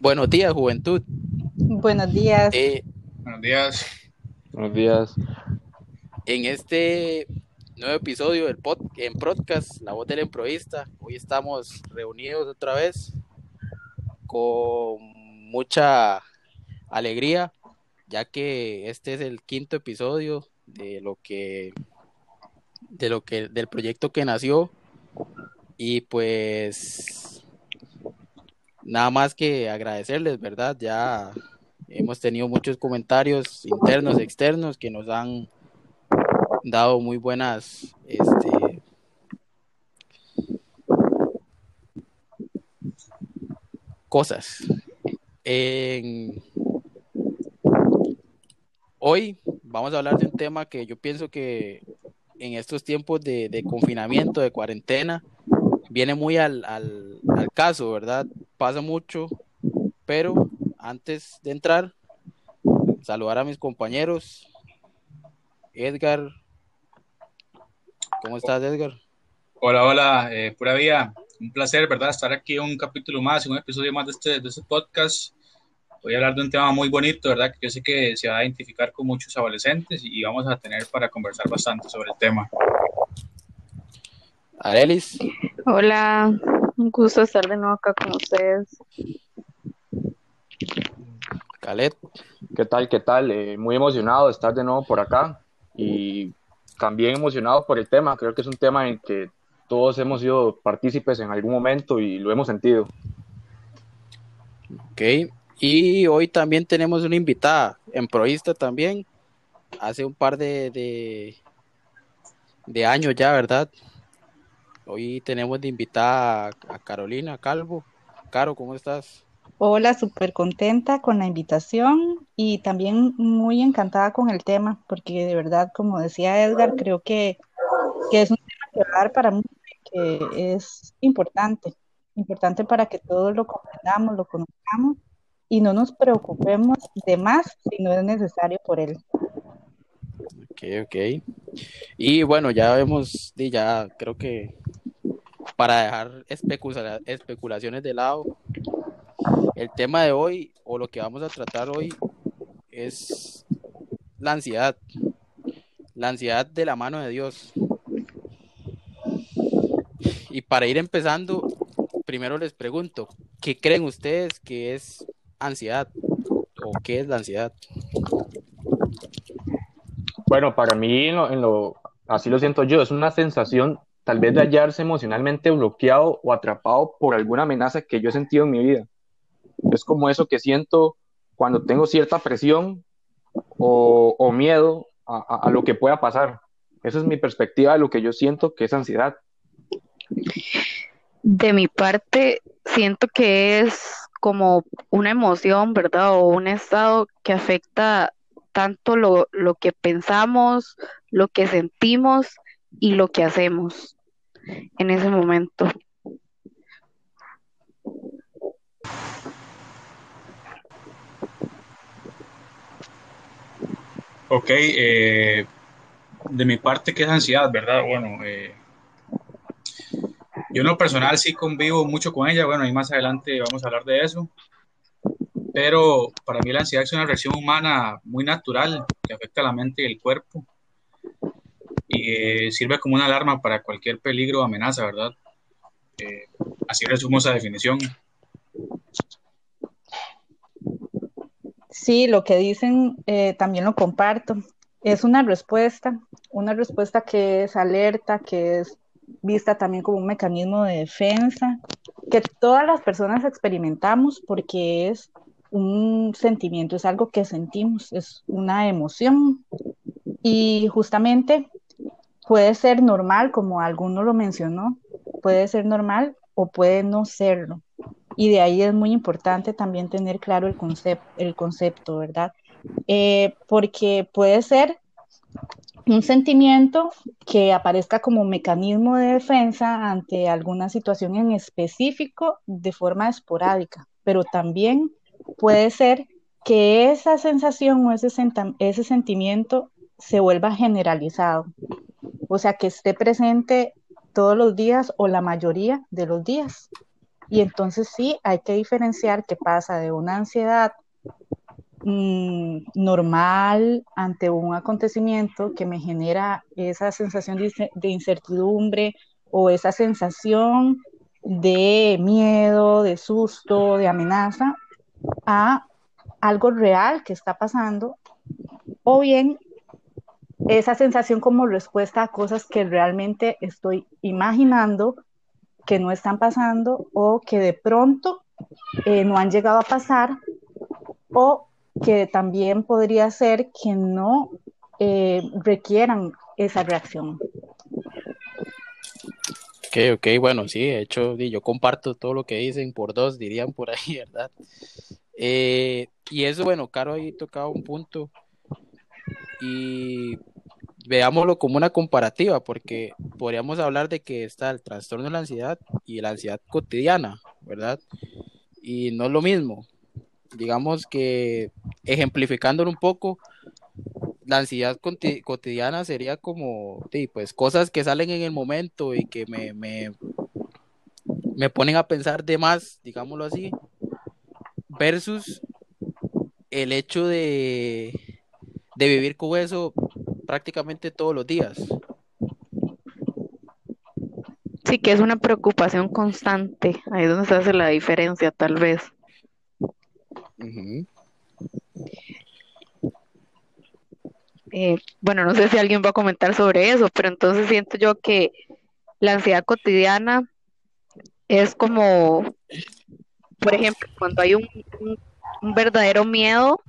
Buenos días, juventud. Buenos días. Eh, Buenos días. Buenos días. en este nuevo episodio del pod, en podcast La Voz del Improvista, hoy estamos reunidos otra vez con mucha alegría, ya que este es el quinto episodio de lo que de lo que del proyecto que nació y pues nada más que agradecerles, ¿verdad? Ya hemos tenido muchos comentarios internos, externos que nos han dado muy buenas este cosas. En- Hoy vamos a hablar de un tema que yo pienso que en estos tiempos de, confinamiento, de cuarentena, viene muy al, al, al caso, ¿verdad? Pasa mucho, pero antes de entrar, saludar a mis compañeros. Edgar, ¿cómo estás, Edgar? Hola, hola, eh, pura vida. Un placer, ¿verdad? Estar aquí un capítulo más, un episodio más de este, de este podcast. Voy a hablar de un tema muy bonito, ¿verdad? Que yo sé que se va a identificar con muchos adolescentes y vamos a tener para conversar bastante sobre el tema. Arelis, Hola, un gusto estar de nuevo acá con ustedes. Calet, ¿Qué tal? ¿Qué tal? Eh, muy emocionado de estar de nuevo por acá y también emocionado por el tema. Creo que es un tema en que todos hemos sido partícipes en algún momento y lo hemos sentido. ok. Y hoy también tenemos una invitada, en Proista también, hace un par de, de, de años ya, ¿verdad? Hoy tenemos de invitada a, Carolina Calvo. Caro, ¿cómo estás? Hola, súper contenta con la invitación y también muy encantada con el tema, porque de verdad, como decía Edgar, creo que, que es un tema que va a dar para mucho que es importante, importante para que todos lo comprendamos, lo conozcamos y no nos preocupemos de más si no es necesario por él. Ok, ok. Y bueno, ya vemos, y ya creo que para dejar especula- especulaciones de lado, el tema de hoy o lo que vamos a tratar hoy es la ansiedad. La ansiedad de la mano de Dios. Y para ir empezando, primero les pregunto, ¿qué creen ustedes que es ansiedad? ¿O qué es la ansiedad? Bueno, para mí, en lo- así lo siento yo, es una sensación tal vez de hallarse emocionalmente bloqueado o atrapado por alguna amenaza que yo he sentido en mi vida. Es como eso que siento cuando tengo cierta presión o, o miedo a, a- a lo que pueda pasar. Esa es mi perspectiva de lo que yo siento que es ansiedad. De mi parte, siento que es como una emoción, ¿verdad? O un estado que afecta tanto lo, lo que pensamos, lo que sentimos y lo que hacemos en ese momento. Ok, eh, de mi parte, ¿qué es ansiedad, verdad? Bueno, eh, yo en lo personal sí convivo mucho con ella, bueno, y más adelante vamos a hablar de eso, pero para mí la ansiedad es una reacción humana muy natural que afecta a la mente y el cuerpo y eh, sirve como una alarma para cualquier peligro o amenaza, ¿verdad? Eh, así resumo esa definición. Sí, lo que dicen eh, también lo comparto. Es una respuesta, una respuesta que es alerta, que es vista también como un mecanismo de defensa, que todas las personas experimentamos porque es un sentimiento, es algo que sentimos, es una emoción. Y justamente puede ser normal, como alguno lo mencionó, puede ser normal o puede no serlo. Y de ahí es muy importante también tener claro el concepto, el concepto ¿verdad? Eh, porque puede ser un sentimiento que aparezca como mecanismo de defensa ante alguna situación en específico de forma esporádica, pero también puede ser que esa sensación o ese, sentimiento se vuelva generalizado, o sea, que esté presente todos los días o la mayoría de los días. Y entonces sí, hay que diferenciar qué pasa de una ansiedad mm, normal ante un acontecimiento que me genera esa sensación de incertidumbre o esa sensación de miedo, de susto, de amenaza, a algo real que está pasando, o bien esa sensación como respuesta a cosas que realmente estoy imaginando que no están pasando o que de pronto eh, no han llegado a pasar o que también podría ser que no eh, requieran esa reacción. Ok, ok, bueno, sí, de hecho, yo comparto todo lo que dicen por dos, dirían por ahí, ¿verdad? Eh, y eso, bueno, Caro ahí tocaba un punto y veámoslo como una comparativa, porque podríamos hablar de que está el trastorno de la ansiedad y la ansiedad cotidiana, ¿verdad? Y no es lo mismo. Digamos que ejemplificándolo un poco, la ansiedad cotidiana sería como, pues cosas que salen en el momento y que me, me, me ponen a pensar de más, digámoslo así, versus el hecho de, de vivir con eso prácticamente todos los días. Sí, que es una preocupación constante. Ahí es donde se hace la diferencia, tal vez. Eh, bueno, no sé si alguien va a comentar sobre eso, pero entonces siento yo que la ansiedad cotidiana es como, por ejemplo, cuando hay un verdadero miedo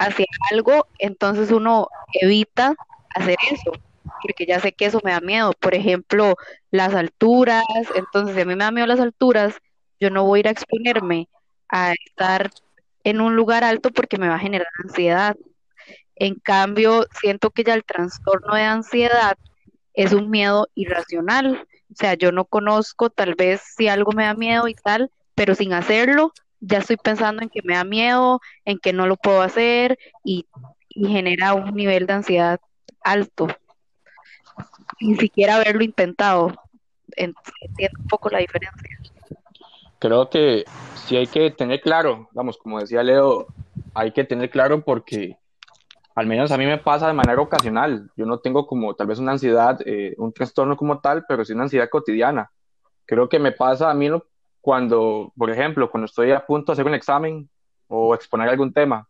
hacia algo, entonces uno evita hacer eso, porque ya sé que eso me da miedo. Por ejemplo, las alturas, entonces si a mí me da miedo las alturas, yo no voy a ir a exponerme a estar en un lugar alto porque me va a generar ansiedad. En cambio, siento que ya el trastorno de ansiedad es un miedo irracional. O sea, yo no conozco tal vez si algo me da miedo y tal, pero sin hacerlo, ya estoy pensando en que me da miedo, en que no lo puedo hacer y, genera un nivel de ansiedad alto. Ni siquiera haberlo intentado. Entiendo un poco la diferencia. Creo que sí hay que tener claro, vamos, como decía Leo, hay que tener claro porque al menos a mí me pasa de manera ocasional. Yo no tengo como tal vez una ansiedad, eh, un trastorno como tal, pero sí una ansiedad cotidiana. Creo que me pasa a mí cuando, por ejemplo, cuando estoy a punto de hacer un examen o exponer algún tema,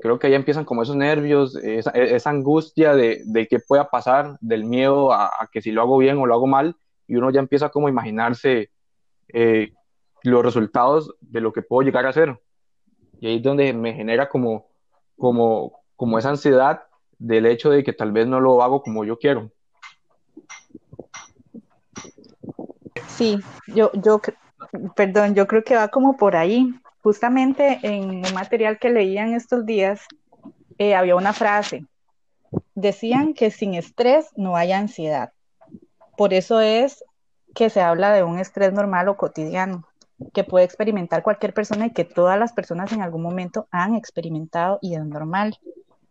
creo que ahí empiezan como esos nervios, esa, esa angustia de, de, qué pueda pasar, del miedo a, que si lo hago bien o lo hago mal, y uno ya empieza como a imaginarse eh, los resultados de lo que puedo llegar a hacer. Y ahí es donde me genera como, como, como esa ansiedad del hecho de que tal vez no lo hago como yo quiero. Sí, yo, yo perdón, yo creo que va como por ahí. Justamente en un material que leían estos días, eh, había una frase. Decían que sin estrés no hay ansiedad. Por eso es que se habla de un estrés normal o cotidiano, que puede experimentar cualquier persona y que todas las personas en algún momento han experimentado y es normal.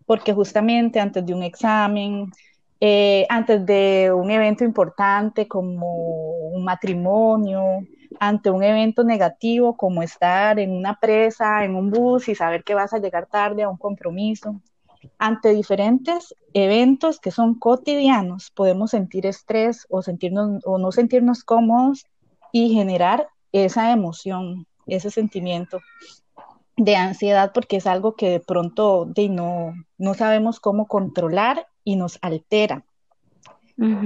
Porque justamente antes de un examen, eh, antes de un evento importante como un matrimonio, ante un evento negativo como estar en una presa, en un bus y saber que vas a llegar tarde a un compromiso. Ante diferentes eventos que son cotidianos, podemos sentir estrés o, sentirnos, o no sentirnos cómodos y generar esa emoción, ese sentimiento de ansiedad porque es algo que de pronto de no, no sabemos cómo controlar y nos altera.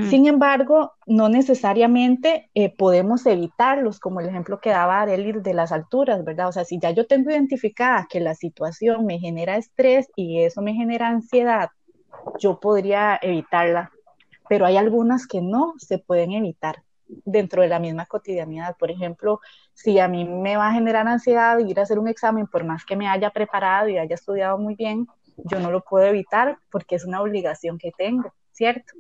Sin embargo, no necesariamente eh, podemos evitarlos, como el ejemplo que daba Arelir de las alturas, ¿verdad? O sea, si ya yo tengo identificada que la situación me genera estrés y eso me genera ansiedad, yo podría evitarla, pero hay algunas que no se pueden evitar dentro de la misma cotidianidad. Por ejemplo, si a mí me va a generar ansiedad ir a hacer un examen, por más que me haya preparado y haya estudiado muy bien, yo no lo puedo evitar porque es una obligación que tengo, ¿cierto?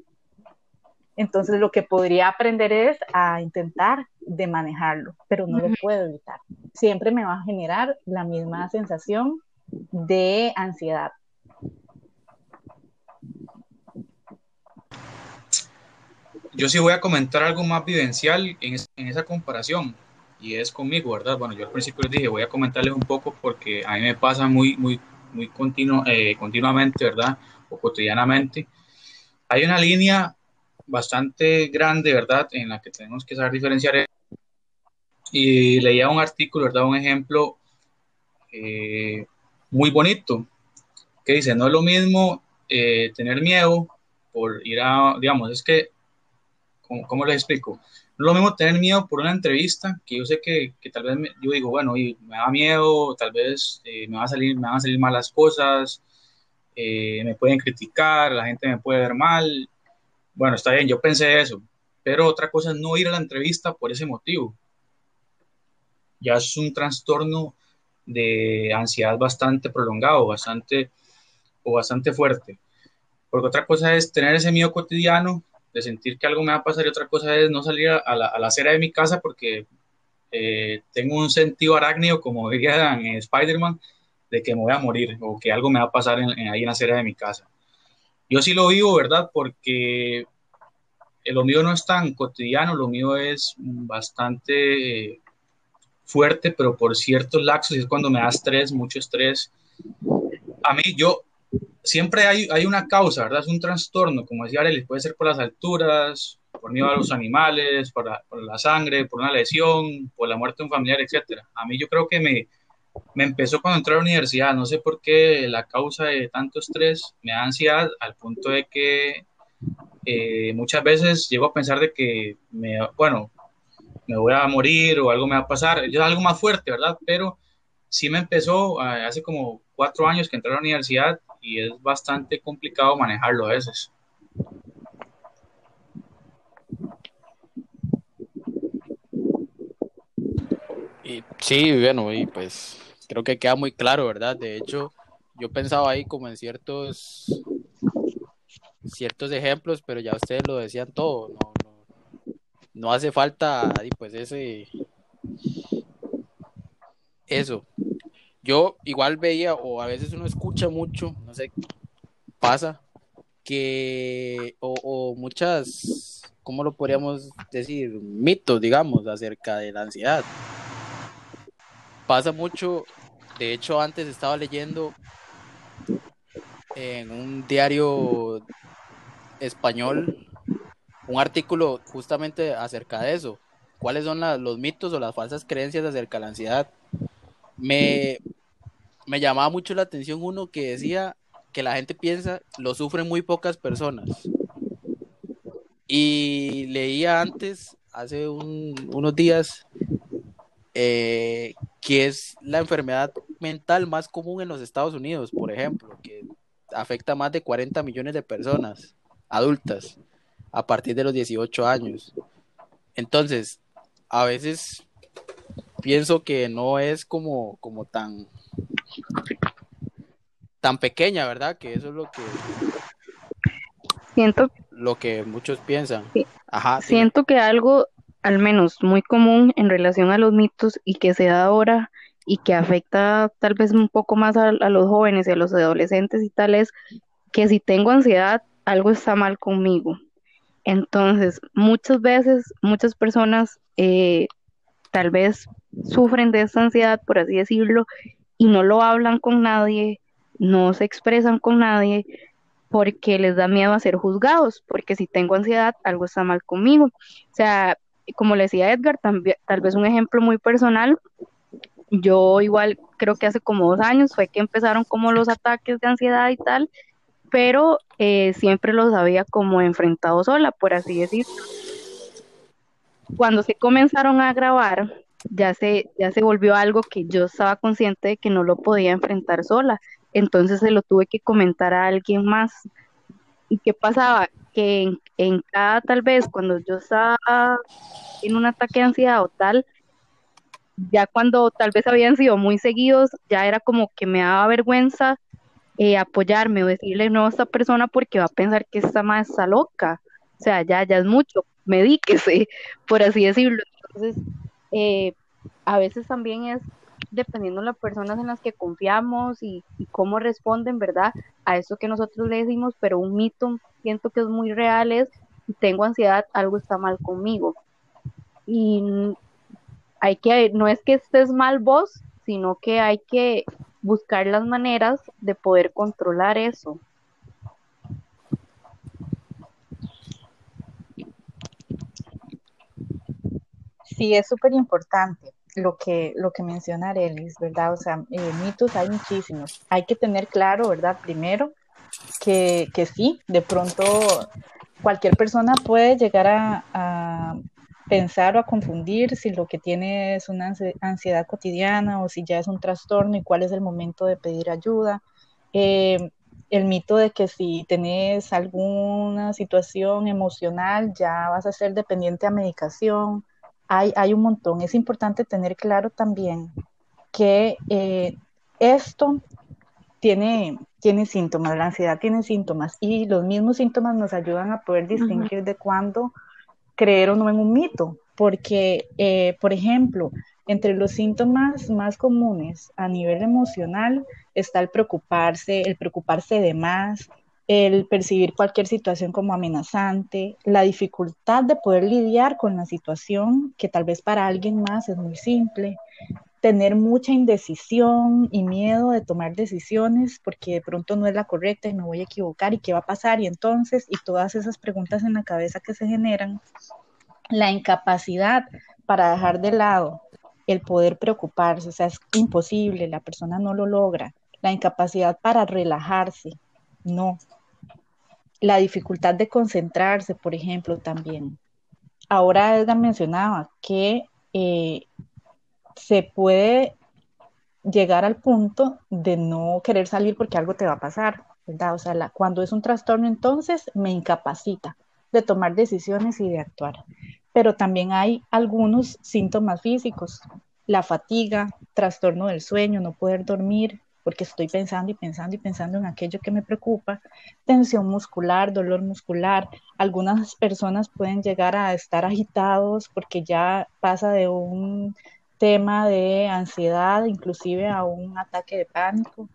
Entonces lo que podría aprender es a intentar de manejarlo, pero no lo puedo evitar. Siempre me va a generar la misma sensación de ansiedad. Yo sí voy a comentar algo más vivencial en, esa comparación, y es conmigo, ¿verdad? Bueno, yo al principio les dije, voy a comentarles un poco porque a mí me pasa muy, muy, muy continuo, eh, continuamente, ¿verdad? O cotidianamente. Hay una línea bastante grande, ¿verdad? En la que tenemos que saber diferenciar. Y leía un artículo, ¿verdad? Un ejemplo eh, muy bonito que dice, no es lo mismo eh, tener miedo por ir a, digamos, es que, ¿cómo, cómo les explico? No es lo mismo tener miedo por una entrevista, que yo sé que, que tal vez me, yo digo, bueno, y me da miedo, tal vez eh, me, va a salir, me van a salir mal las cosas, eh, me pueden criticar, la gente me puede ver mal. Bueno, está bien, yo pensé eso, pero otra cosa es no ir a la entrevista por ese motivo. Ya es un trastorno de ansiedad bastante prolongado, bastante o bastante fuerte. Porque otra cosa es tener ese miedo cotidiano de sentir que algo me va a pasar y otra cosa es no salir a la, a la acera de mi casa porque eh, tengo un sentido arácnido, como diría en Spider-Man, de que me voy a morir o que algo me va a pasar en, ahí en la acera de mi casa. Yo sí lo vivo, ¿verdad? Porque lo mío no es tan cotidiano, lo mío es bastante eh, fuerte, pero por ciertos laxos, y es cuando me da estrés, mucho estrés. A mí, yo, siempre hay, hay una causa, ¿verdad? Es un trastorno, como decía Arely, puede ser por las alturas, por miedo a los animales, por la, por la, sangre, por una lesión, por la muerte de un familiar, etc. A mí yo creo que me, me empezó cuando entré a la universidad, no sé por qué la causa de tanto estrés me da ansiedad al punto de que eh, muchas veces llego a pensar de que, me, bueno, me voy a morir o algo me va a pasar, es algo más fuerte, ¿verdad? Pero sí me empezó uh, hace como cuatro años que entré a la universidad y es bastante complicado manejarlo a veces. Y, sí, bueno, y pues creo que queda muy claro, ¿verdad? De hecho, yo pensaba ahí como en ciertos ciertos ejemplos, pero ya ustedes lo decían todo, no, no, hace falta pues ese eso. Yo igual veía, o a veces uno escucha mucho, no sé, pasa, que, o, o muchas, ¿cómo lo podríamos decir? Mitos, digamos, acerca de la ansiedad. Pasa mucho, de hecho antes estaba leyendo en un diario español un artículo justamente acerca de eso. ¿Cuáles son la, los mitos o las falsas creencias acerca de la ansiedad? Me, me llamaba mucho la atención uno que decía que la gente piensa lo sufren muy pocas personas. Y leía antes, hace un, unos días, eh, que es la enfermedad mental más común en los Estados Unidos, por ejemplo, que afecta a más de 40 millones de personas adultas a partir de los 18 años. Entonces, a veces pienso que no es como, como tan tan pequeña, ¿verdad? Que eso es lo que siento lo que muchos piensan. Sí. Ajá, siento sí. que algo al menos muy común en relación a los mitos y que se da ahora y que afecta tal vez un poco más a, los jóvenes y a los adolescentes y tal es que si tengo ansiedad algo está mal conmigo. Entonces, muchas veces, muchas personas eh, tal vez sufren de esta ansiedad, por así decirlo, y no lo hablan con nadie, no se expresan con nadie, porque les da miedo a ser juzgados, porque si tengo ansiedad, algo está mal conmigo. O sea, como le decía Edgar, tal vez un ejemplo muy personal, yo igual creo que hace como dos años fue que empezaron como los ataques de ansiedad y tal, pero eh, siempre los había como enfrentado sola, por así decirlo. Cuando se comenzaron a grabar, ya se, ya se volvió algo que yo estaba consciente de que no lo podía enfrentar sola, entonces se lo tuve que comentar a alguien más. ¿Y qué pasaba? Que en, en cada tal vez cuando yo estaba en un ataque de ansiedad o tal, ya cuando tal vez habían sido muy seguidos, ya era como que me daba vergüenza eh, apoyarme o decirle no a esta persona porque va a pensar que esta más está loca. O sea, ya, ya es mucho, medíquese, por así decirlo. Entonces, eh, a veces también es dependiendo de las personas en las que confiamos y, cómo responden, ¿verdad? A eso que nosotros le decimos, pero un mito siento que es muy real es, tengo ansiedad, algo está mal conmigo. Y hay que, no es que estés mal vos, sino que hay que buscar las maneras de poder controlar eso. Sí, es súper importante lo que, lo que menciona Arelis, ¿verdad? O sea, eh, mitos hay muchísimos. Hay que tener claro, ¿verdad? Primero, que, que sí, de pronto cualquier persona puede llegar a, a, pensar o a confundir si lo que tiene es una ansiedad cotidiana o si ya es un trastorno y cuál es el momento de pedir ayuda. Eh, el mito de que si tenés alguna situación emocional ya vas a ser dependiente a medicación hay, hay un montón. Es importante tener claro también que eh, esto tiene, tiene síntomas, la ansiedad tiene síntomas y los mismos síntomas nos ayudan a poder distinguir de cuándo creer o no en un mito, porque, eh, por ejemplo, entre los síntomas más comunes a nivel emocional está el preocuparse, el preocuparse de más, el percibir cualquier situación como amenazante, la dificultad de poder lidiar con la situación que tal vez para alguien más es muy simple, tener mucha indecisión y miedo de tomar decisiones porque de pronto no es la correcta y me voy a equivocar y qué va a pasar. Y entonces y todas esas preguntas en la cabeza que se generan, la incapacidad para dejar de lado el poder preocuparse, o sea, es imposible, la persona no lo logra, la incapacidad para relajarse, no, la dificultad de concentrarse, por ejemplo, también. Ahora Edgar mencionaba que eh, se puede llegar al punto de no querer salir porque algo te va a pasar, ¿verdad? O sea, cuando es un trastorno, entonces me incapacita de tomar decisiones y de actuar. Pero también hay algunos síntomas físicos, la fatiga, trastorno del sueño, no poder dormir, porque estoy pensando y pensando y pensando en aquello que me preocupa, tensión muscular, dolor muscular. Algunas personas pueden llegar a estar agitados porque ya pasa de un tema de ansiedad, inclusive a un ataque de pánico.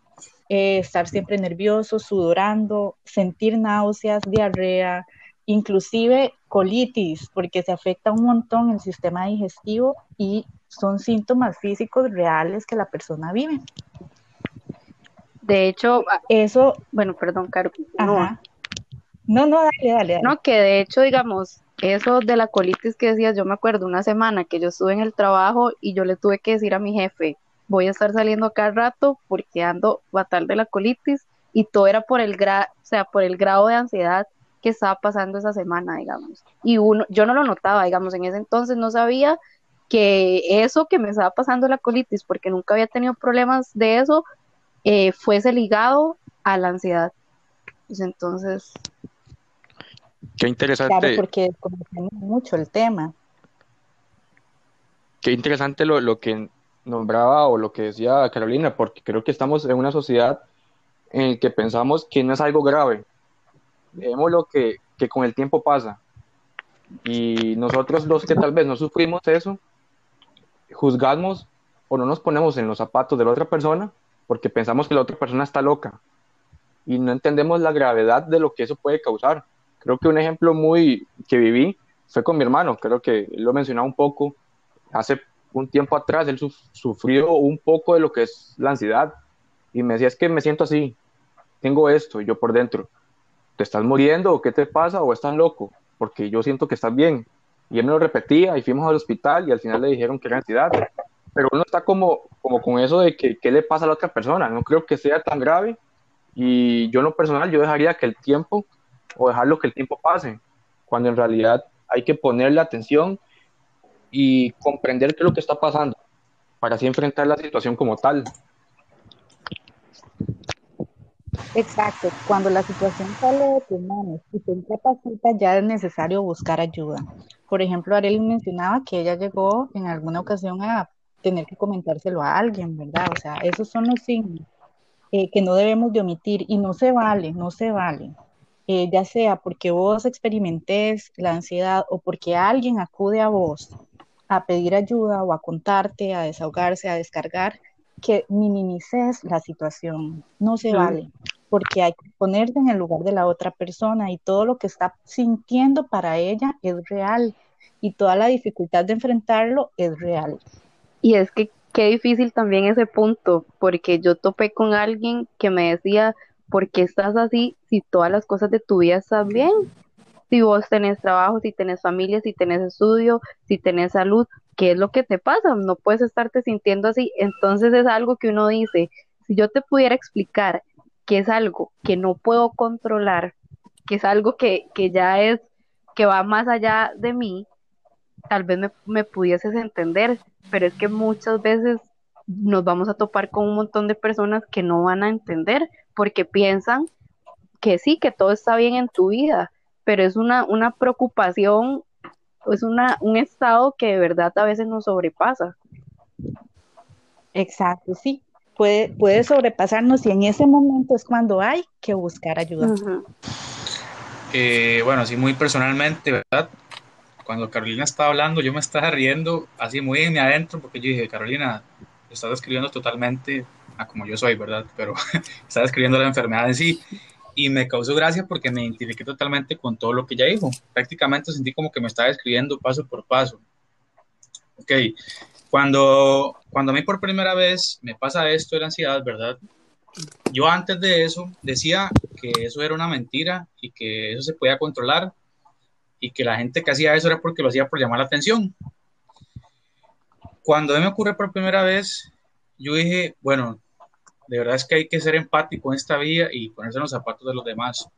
Eh, estar siempre nervioso, sudorando, sentir náuseas, diarrea, inclusive colitis, porque se afecta un montón el sistema digestivo y son síntomas físicos reales que la persona vive. De hecho, eso, bueno, perdón, Caro. No. no, no, dale, dale, No, que de hecho, digamos, eso de la colitis que decías, yo me acuerdo una semana que yo estuve en el trabajo y yo le tuve que decir a mi jefe, voy a estar saliendo acá rato porque ando fatal de la colitis y todo era por el gra o sea, por el grado de ansiedad que estaba pasando esa semana, digamos. Y uno, yo no lo notaba, digamos, en ese entonces no sabía que eso que me estaba pasando la colitis, porque nunca había tenido problemas de eso, eh, fuese ligado a la ansiedad. Pues entonces... Qué interesante. Claro, porque conocemos mucho el tema. Qué interesante lo, lo que nombraba o lo que decía Carolina, porque creo que estamos en una sociedad en la que pensamos que no es algo grave. Vemos lo que, que con el tiempo pasa. Y nosotros los que tal vez no sufrimos eso, juzgamos o no nos ponemos en los zapatos de la otra persona porque pensamos que la otra persona está loca y no entendemos la gravedad de lo que eso puede causar. Creo que un ejemplo muy que viví fue con mi hermano, creo que lo he mencionado un poco, hace un tiempo atrás él sufrió un poco de lo que es la ansiedad y me decía, es que me siento así, tengo esto, y yo por dentro, ¿te estás muriendo o qué te pasa o estás loco? Porque yo siento que estás bien. Y él me lo repetía y fuimos al hospital y al final le dijeron que era ansiedad pero uno está como, como con eso de que qué le pasa a la otra persona. No creo que sea tan grave y yo en lo personal yo dejaría que el tiempo o dejarlo que el tiempo pase, cuando en realidad hay que ponerle atención y comprender qué es lo que está pasando para así enfrentar la situación como tal. Exacto, cuando la situación sale de tus manos y te incapacita, ya es necesario buscar ayuda. Por ejemplo, Arely mencionaba que ella llegó en alguna ocasión a tener que comentárselo a alguien, ¿verdad? O sea, esos son los signos eh, que no debemos de omitir y no se vale, no se vale. Eh, ya sea porque vos experimentes la ansiedad o porque alguien acude a vos a pedir ayuda o a contarte, a desahogarse, a descargar, que minimices la situación. No se vale, porque hay que ponerte en el lugar de la otra persona y todo lo que está sintiendo para ella es real y toda la dificultad de enfrentarlo es real. Y es que qué difícil también ese punto, porque yo topé con alguien que me decía, ¿por qué estás así si todas las cosas de tu vida están bien? Si vos tenés trabajo, si tenés familia, si tenés estudio, si tenés salud, ¿qué es lo que te pasa? No puedes estarte sintiendo así. Entonces es algo que uno dice, si yo te pudiera explicar que es algo que no puedo controlar, que es algo que, que ya es, que va más allá de mí, tal vez me, me pudieses entender, pero es que muchas veces nos vamos a topar con un montón de personas que no van a entender porque piensan que sí, que todo está bien en tu vida, pero es una, una preocupación, es una, un estado que de verdad a veces nos sobrepasa. Exacto, sí, puede, puede sobrepasarnos y en ese momento es cuando hay que buscar ayuda. Eh, bueno, así muy personalmente, ¿verdad? Cuando Carolina estaba hablando, yo me estaba riendo así muy en mi adentro porque yo dije, Carolina, estás describiendo totalmente a como yo soy, ¿verdad? Pero estaba describiendo la enfermedad en sí y me causó gracia porque me identifiqué totalmente con todo lo que ella dijo. Prácticamente sentí como que me estaba describiendo paso por paso. Ok, cuando, cuando a mí por primera vez me pasa esto de la ansiedad, ¿verdad? Yo antes de eso decía que eso era una mentira y que eso se podía controlar y que la gente que hacía eso era porque lo hacía por llamar la atención. Cuando me ocurre por primera vez, yo dije, bueno, de verdad es que hay que ser empático en esta vida y ponerse en los zapatos de los demás,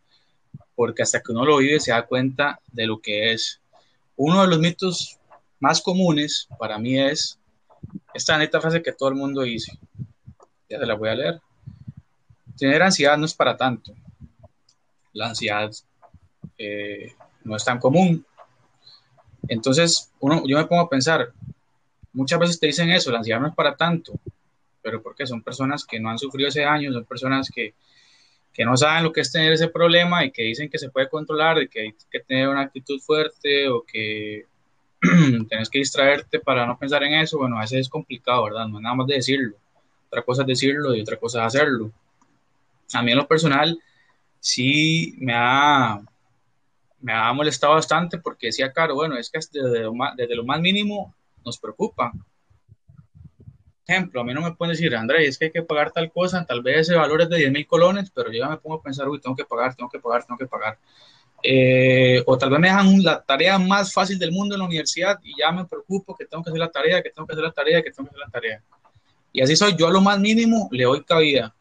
porque hasta que uno lo vive se da cuenta de lo que es. Uno de los mitos más comunes para mí es esta neta frase que todo el mundo dice. Ya se la voy a leer. Tener ansiedad no es para tanto. La ansiedad eh, no es tan común. Entonces, uno, yo me pongo a pensar, muchas veces te dicen eso, la ansiedad no es para tanto, pero porque son personas que no han sufrido ese daño, son personas que, que no saben lo que es tener ese problema y que dicen que se puede controlar, y que hay que tener una actitud fuerte o que tienes que distraerte para no pensar en eso, bueno, a veces es complicado, ¿verdad? No es nada más de decirlo. Otra cosa es decirlo y otra cosa es hacerlo. A mí en lo personal sí me ha, me ha molestado bastante porque decía, claro, bueno, es que desde lo más, desde lo más mínimo nos preocupa ejemplo, a mí no me pueden decir, André, es que hay que pagar tal cosa, tal vez ese valor es de 10 mil colones, pero yo ya me pongo a pensar, uy, tengo que pagar, tengo que pagar, tengo que pagar. Eh, o tal vez me dejan la tarea más fácil del mundo en la universidad y ya me preocupo que tengo que hacer la tarea, que tengo que hacer la tarea, que tengo que hacer la tarea. Y así soy, yo a lo más mínimo le doy cabida.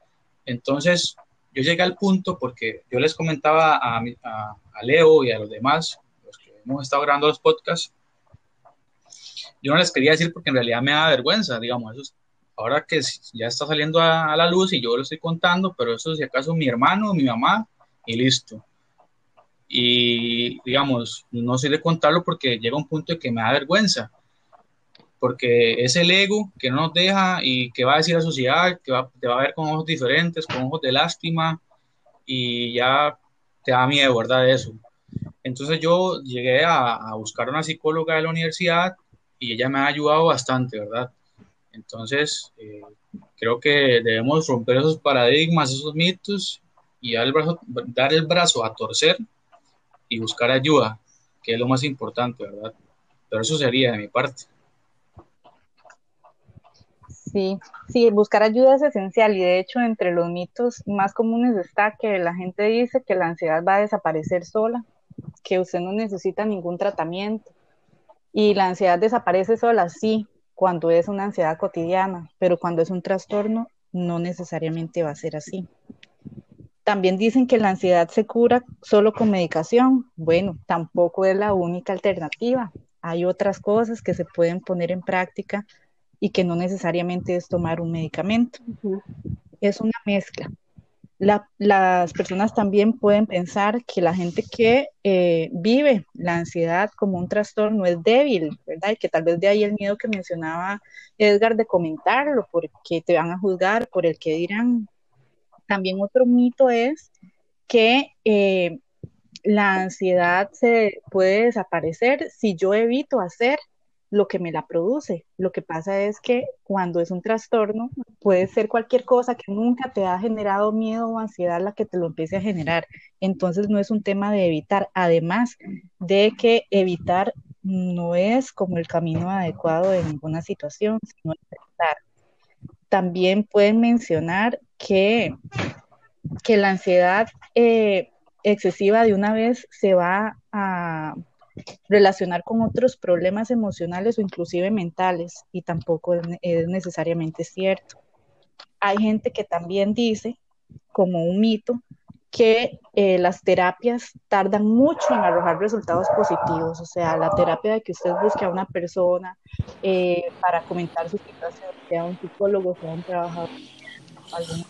Entonces, yo llegué al punto porque yo les comentaba a, a, a Leo y a los demás, los que hemos estado grabando los podcasts, yo no les quería decir porque en realidad me da vergüenza, digamos, eso ahora que ya está saliendo a, la luz y yo lo estoy contando, pero eso si acaso mi hermano, mi mamá y listo. Y digamos, no sé de contarlo porque llega un punto de que me da vergüenza, porque es el ego que no nos deja y que va a decir la sociedad, que va, te va a ver con ojos diferentes, con ojos de lástima y ya te da miedo, ¿verdad? Eso. Entonces yo llegué a, a buscar una psicóloga de la universidad y ella me ha ayudado bastante, ¿verdad? Entonces, eh, creo que debemos romper esos paradigmas, esos mitos y dar el, brazo, dar el brazo a torcer y buscar ayuda, que es lo más importante, ¿verdad? Pero eso sería de mi parte. Sí, sí, buscar ayuda es esencial y de hecho entre los mitos más comunes está que la gente dice que la ansiedad va a desaparecer sola, que usted no necesita ningún tratamiento y la ansiedad desaparece sola, sí, cuando es una ansiedad cotidiana, pero cuando es un trastorno no necesariamente va a ser así. También dicen que la ansiedad se cura solo con medicación. Bueno, tampoco es la única alternativa. Hay otras cosas que se pueden poner en práctica y que no necesariamente es tomar un medicamento. Es una mezcla las personas también pueden pensar que la gente que eh, vive la ansiedad como un trastorno es débil, ¿verdad? Y que tal vez de ahí el miedo que mencionaba Edgar de comentarlo, porque te van a juzgar por el que dirán. También otro mito es que eh, la ansiedad se puede desaparecer si yo evito hacer lo que me la produce. Lo que pasa es que cuando es un trastorno, puede ser cualquier cosa que nunca te ha generado miedo o ansiedad la que te lo empiece a generar. Entonces no es un tema de evitar, además de que evitar no es como el camino adecuado en ninguna situación, sino enfrentar. También pueden mencionar que, que la ansiedad eh, excesiva de una vez se va a relacionar con otros problemas emocionales o inclusive mentales y tampoco es necesariamente cierto. Hay gente que también dice, como un mito, que eh, las terapias tardan mucho en arrojar resultados positivos, o sea, la terapia de que usted busque a una persona eh, para comentar su situación, sea un psicólogo, sea un trabajador, algún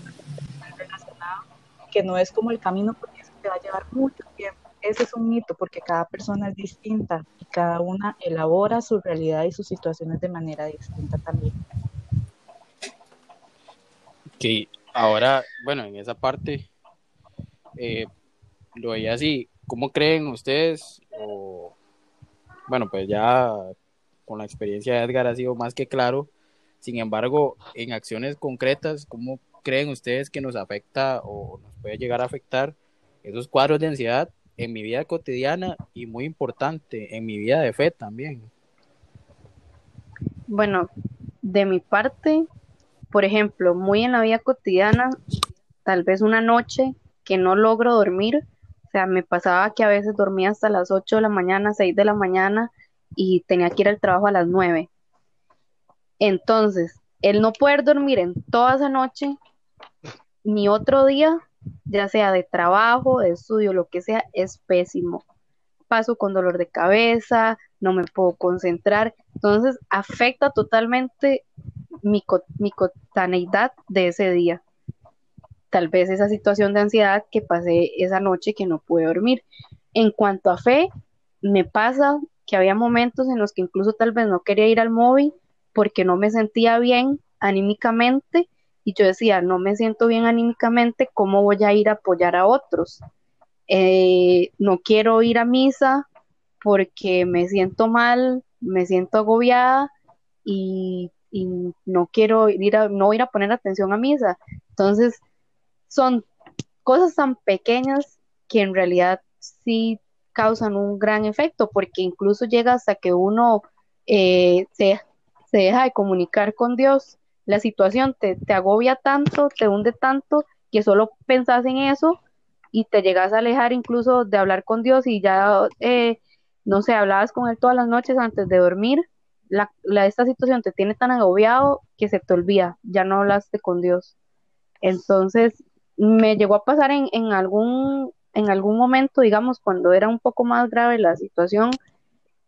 que no es como el camino porque eso te va a llevar mucho tiempo. Ese es un mito porque cada persona es distinta y cada una elabora su realidad y sus situaciones de manera distinta también. Que ahora, bueno, en esa parte eh, lo veía así. ¿Cómo creen ustedes? O, bueno, pues ya con la experiencia de Edgar ha sido más que claro. Sin embargo, en acciones concretas, ¿cómo creen ustedes que nos afecta o nos puede llegar a afectar esos cuadros de ansiedad en mi vida cotidiana y muy importante, en mi vida de fe también? Bueno, de mi parte, por ejemplo, muy en la vida cotidiana, tal vez una noche que no logro dormir. O sea, me pasaba que a veces dormía hasta las 8 de la mañana, 6 de la mañana y tenía que ir al trabajo a las 9. Entonces, el no poder dormir en toda esa noche, ni otro día, ya sea de trabajo, de estudio, lo que sea, es pésimo. Paso con dolor de cabeza, no me puedo concentrar. Entonces, afecta totalmente mi, mi cotaneidad de ese día tal vez esa situación de ansiedad que pasé esa noche que no pude dormir. En cuanto a fe, me pasa que había momentos en los que incluso tal vez no quería ir al móvil porque no me sentía bien anímicamente y yo decía, no me siento bien anímicamente, ¿cómo voy a ir a apoyar a otros? Eh, no quiero ir a misa porque me siento mal, me siento agobiada y, y no quiero ir a, no ir a poner atención a misa. Entonces, son cosas tan pequeñas que en realidad sí causan un gran efecto, porque incluso llega hasta que uno eh, se, deja de comunicar con Dios, la situación te, agobia tanto, te hunde tanto, que solo pensás en eso y te llegas a alejar incluso de hablar con Dios y ya, eh, no sé, hablabas con Él todas las noches antes de dormir, la, esta situación te tiene tan agobiado que se te olvida, ya no hablaste con Dios. Entonces, me llegó a pasar en, en, algún, en algún momento, digamos, cuando era un poco más grave la situación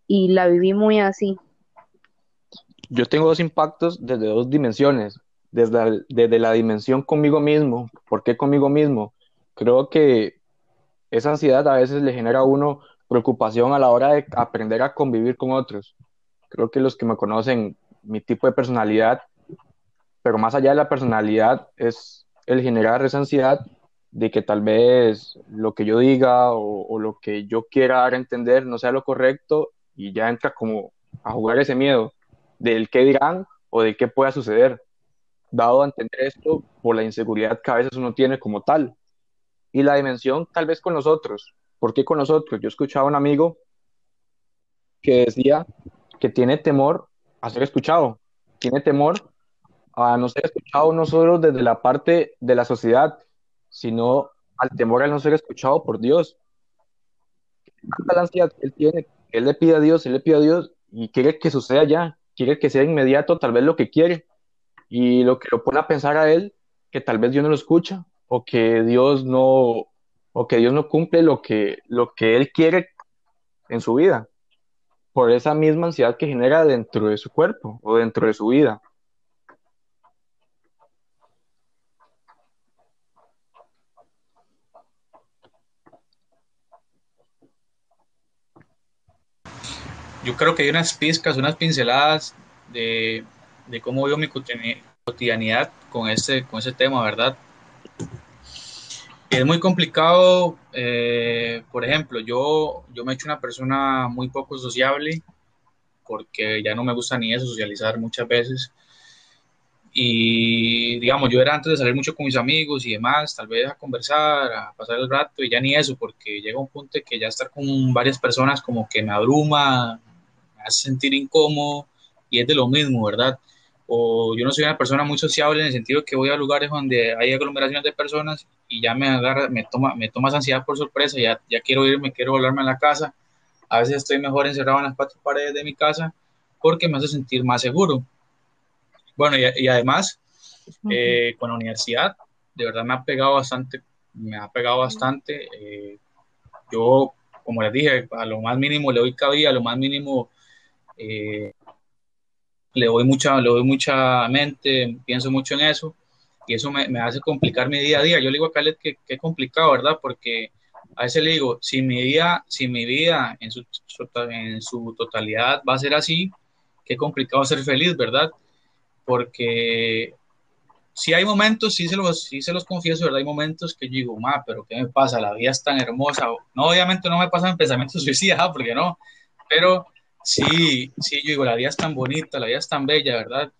y la viví muy así. Yo tengo dos impactos desde dos dimensiones, desde, desde la dimensión conmigo mismo. ¿Por qué conmigo mismo? Creo que esa ansiedad a veces le genera a uno preocupación a la hora de aprender a convivir con otros. Creo que los que me conocen, mi tipo de personalidad, pero más allá de la personalidad, es el generar esa ansiedad de que tal vez lo que yo diga o, lo que yo quiera dar a entender no sea lo correcto y ya entra como a jugar ese miedo del qué dirán o de qué pueda suceder, dado a entender esto por la inseguridad que a veces uno tiene como tal. Y la dimensión tal vez con nosotros. ¿Por qué con nosotros? Yo escuchaba a un amigo que decía que tiene temor a ser escuchado, tiene temor a no ser escuchado no solo desde la parte de la sociedad, sino al temor al no ser escuchado por Dios. La ansiedad que él tiene, él le pide a Dios, él le pide a Dios y quiere que suceda ya, quiere que sea inmediato tal vez lo que quiere. Y lo que lo pone a pensar a él, que tal vez Dios no lo escucha o que Dios no, o que Dios no cumple lo que, lo que él quiere en su vida, por esa misma ansiedad que genera dentro de su cuerpo o dentro de su vida. Yo creo que hay unas pizcas, unas pinceladas de, cómo veo mi cotidianidad con ese, con ese tema, ¿verdad? Es muy complicado, eh, por ejemplo, yo, yo me he hecho una persona muy poco sociable porque ya no me gusta ni eso, socializar muchas veces. Y digamos, yo era antes de salir mucho con mis amigos y demás, tal vez a conversar, a pasar el rato y ya ni eso, porque llega un punto que ya estar con varias personas como que me abruma, hace sentir incómodo y es de lo mismo, ¿verdad? O yo no soy una persona muy sociable en el sentido de que voy a lugares donde hay aglomeraciones de personas y ya me agarra, me toma, me toma ansiedad por sorpresa, ya, ya quiero irme, quiero volarme a la casa. A veces estoy mejor encerrado en las cuatro paredes de mi casa porque me hace sentir más seguro. Bueno, y, además, eh, con la universidad, de verdad me ha pegado bastante, me ha pegado bastante. Eh, yo, como les dije, a lo más mínimo le doy cabida, a lo más mínimo eh, le doy mucha, le doy mucha mente, pienso mucho en eso y eso me, hace complicar mi día a día. Yo le digo a Khaled que, es complicado, ¿verdad? Porque a veces le digo, si mi día, si mi vida en su, en su totalidad va a ser así, qué complicado ser feliz, ¿verdad? Porque si hay momentos, sí se los, sí se los confieso, ¿verdad? Hay momentos que yo digo, ma, pero ¿qué me pasa? La vida es tan hermosa. No, obviamente no me pasan pensamientos suicidas, porque no, pero sí, sí, yo digo, la vida es tan bonita, la vida es tan bella, ¿verdad?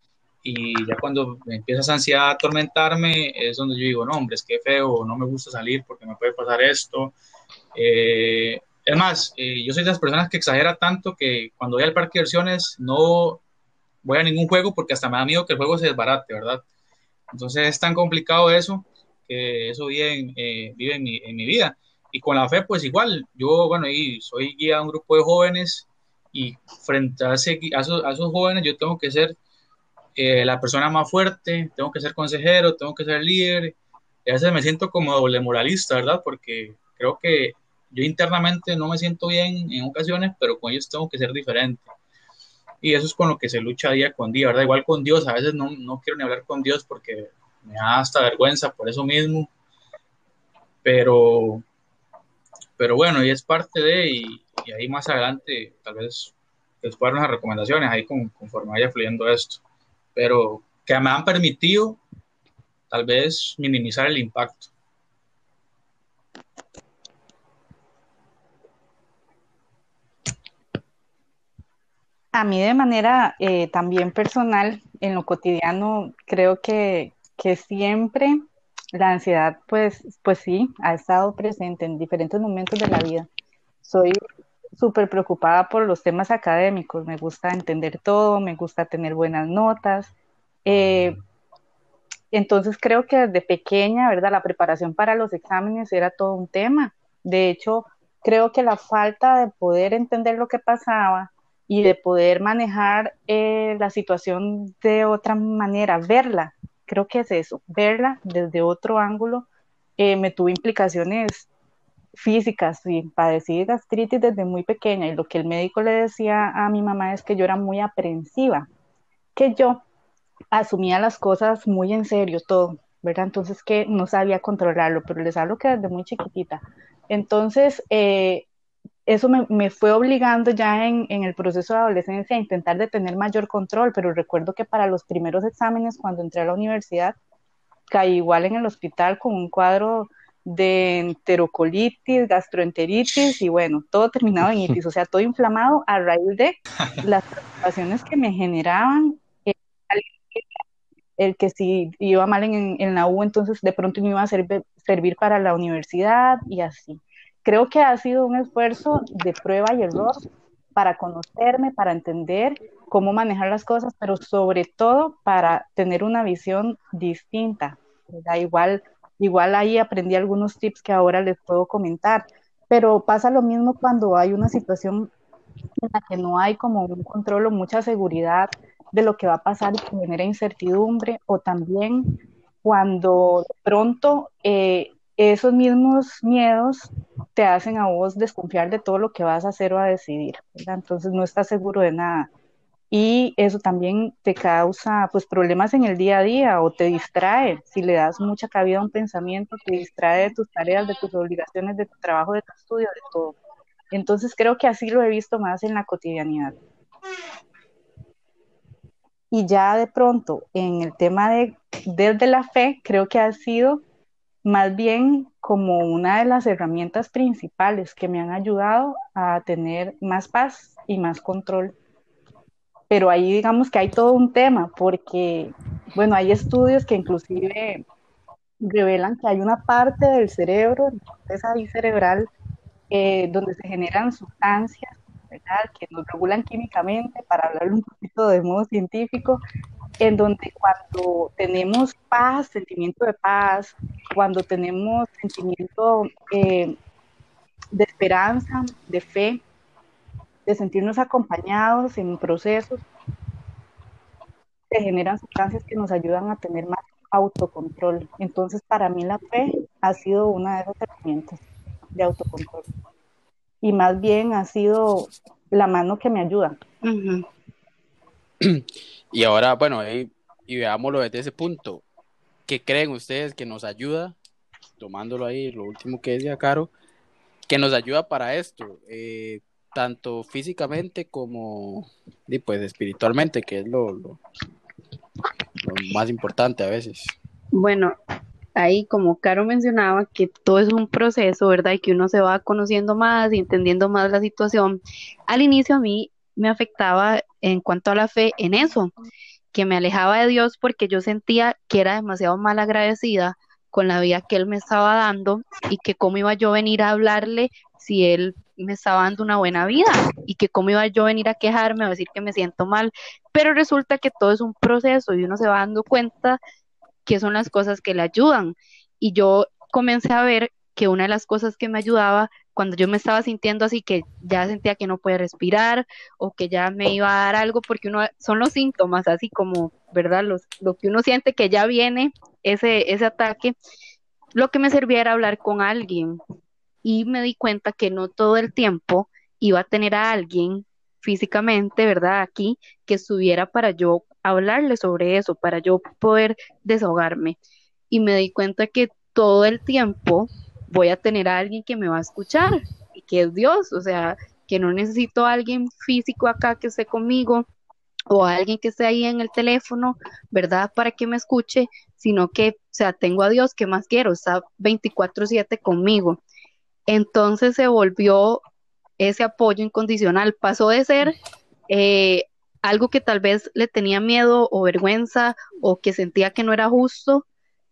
Y ya cuando empieza esa ansiedad a atormentarme, es donde yo digo, no, hombre, es que feo, no me gusta salir porque me puede pasar esto. Eh, es más, eh, yo soy de las personas que exagera tanto que cuando voy al parque de diversiones no voy a ningún juego porque hasta me da miedo que el juego se desbarate, ¿verdad? Entonces es tan complicado eso que eso vive en, eh, vive en, mi, en mi vida. Y con la fe, pues igual, yo, bueno, y soy guía de un grupo de jóvenes y frente a, ese, a, esos, a esos jóvenes yo tengo que ser eh, la persona más fuerte, tengo que ser consejero, tengo que ser líder. Y a veces me siento como doble moralista, ¿verdad? Porque creo que yo internamente no me siento bien en ocasiones, pero con ellos tengo que ser diferente. Y eso es con lo que se lucha día con día, ¿verdad? Igual con Dios, a veces no, no quiero ni hablar con Dios porque me da hasta vergüenza por eso mismo. Pero, pero bueno, y es parte de, y, ahí más adelante tal vez les puedo dar recomendaciones ahí con, conforme vaya fluyendo esto. Pero que me han permitido tal vez minimizar el impacto. A mí de manera eh, también personal, en lo cotidiano, creo que, que, siempre la ansiedad, pues, pues sí, ha estado presente en diferentes momentos de la vida. Soy súper preocupada por los temas académicos, me gusta entender todo, me gusta tener buenas notas. Eh, entonces creo que desde pequeña, ¿verdad? La preparación para los exámenes era todo un tema. De hecho, creo que la falta de poder entender lo que pasaba y de poder manejar eh, la situación de otra manera, verla, creo que es eso, verla desde otro ángulo, eh, me tuvo implicaciones físicas y padecí gastritis desde muy pequeña y lo que el médico le decía a mi mamá es que yo era muy aprensiva, que yo asumía las cosas muy en serio todo, ¿verdad? Entonces que no sabía controlarlo, pero les hablo que desde muy chiquitita. Entonces, eh, eso me, fue obligando ya en, el proceso de adolescencia a intentar de tener mayor control, pero recuerdo que para los primeros exámenes, cuando entré a la universidad, caí igual en el hospital con un cuadro de enterocolitis, gastroenteritis y bueno, todo terminado en itis, o sea, todo inflamado a raíz de las preocupaciones que me generaban el, que si iba mal en, en, la U, entonces de pronto me iba a servir para la universidad y así creo que ha sido un esfuerzo de prueba y error para conocerme, para entender cómo manejar las cosas, pero sobre todo para tener una visión distinta. Igual, igual ahí aprendí algunos tips que ahora les puedo comentar, pero pasa lo mismo cuando hay una situación en la que no hay como un control o mucha seguridad de lo que va a pasar y que genera incertidumbre, o también cuando pronto eh, esos mismos miedos te hacen a vos desconfiar de todo lo que vas a hacer o a decidir, Entonces no estás seguro de nada. Y eso también te causa pues problemas en el día a día o te distrae. Si le das mucha cabida a un pensamiento, te distrae de tus tareas, de tus obligaciones, de tu trabajo, de tu estudio, de todo. Entonces creo que así lo he visto más en la cotidianidad. Y ya de pronto, en el tema de desde la fe, creo que ha sido más bien como una de las herramientas principales que me han ayudado a tener más paz y más control. Pero ahí digamos que hay todo un tema, porque, bueno, hay estudios que inclusive revelan que hay una parte del cerebro, esa cerebral, eh, donde se generan sustancias, ¿verdad? Que nos regulan químicamente, para hablar un poquito de modo científico, en donde cuando tenemos paz, sentimiento de paz, cuando tenemos sentimiento eh, de esperanza, de fe, de sentirnos acompañados en procesos, se generan sustancias que nos ayudan a tener más autocontrol. Entonces, para mí la fe ha sido una de esas herramientas de autocontrol. Y más bien ha sido la mano que me ayuda. Y ahora, bueno, y veámoslo desde ese punto. ¿Qué creen ustedes que nos ayuda, tomándolo ahí, lo último que decía Caro, que nos ayuda para esto? Eh, tanto físicamente como pues espiritualmente, que es lo, lo, más importante a veces. Bueno, ahí como Caro mencionaba, que todo es un proceso, ¿verdad? Y que uno se va conociendo más y entendiendo más la situación. Al inicio a mí me afectaba en cuanto a la fe en eso, que me alejaba de Dios porque yo sentía que era demasiado mal agradecida con la vida que Él me estaba dando y que cómo iba yo a venir a hablarle si Él me estaba dando una buena vida y que cómo iba yo a venir a quejarme o decir que me siento mal, pero resulta que todo es un proceso y uno se va dando cuenta que son las cosas que le ayudan. Y yo comencé a ver que una de las cosas que me ayudaba cuando yo me estaba sintiendo así que ya sentía que no podía respirar o que ya me iba a dar algo porque uno son los síntomas así como, ¿verdad? Los, lo que uno siente que ya viene ese ese ataque. Lo que me servía era hablar con alguien, y me di cuenta que no todo el tiempo iba a tener a alguien físicamente, ¿verdad? Aquí que estuviera para yo hablarle sobre eso, para yo poder desahogarme. Y me di cuenta que todo el tiempo voy a tener a alguien que me va a escuchar y que es Dios, o sea, que no necesito a alguien físico acá que esté conmigo o a alguien que esté ahí en el teléfono, ¿verdad? Para que me escuche, sino que, o sea, tengo a Dios, ¿qué más quiero? Está 24/7 conmigo. Entonces se volvió ese apoyo incondicional, pasó de ser eh, algo que tal vez le tenía miedo o vergüenza o que sentía que no era justo,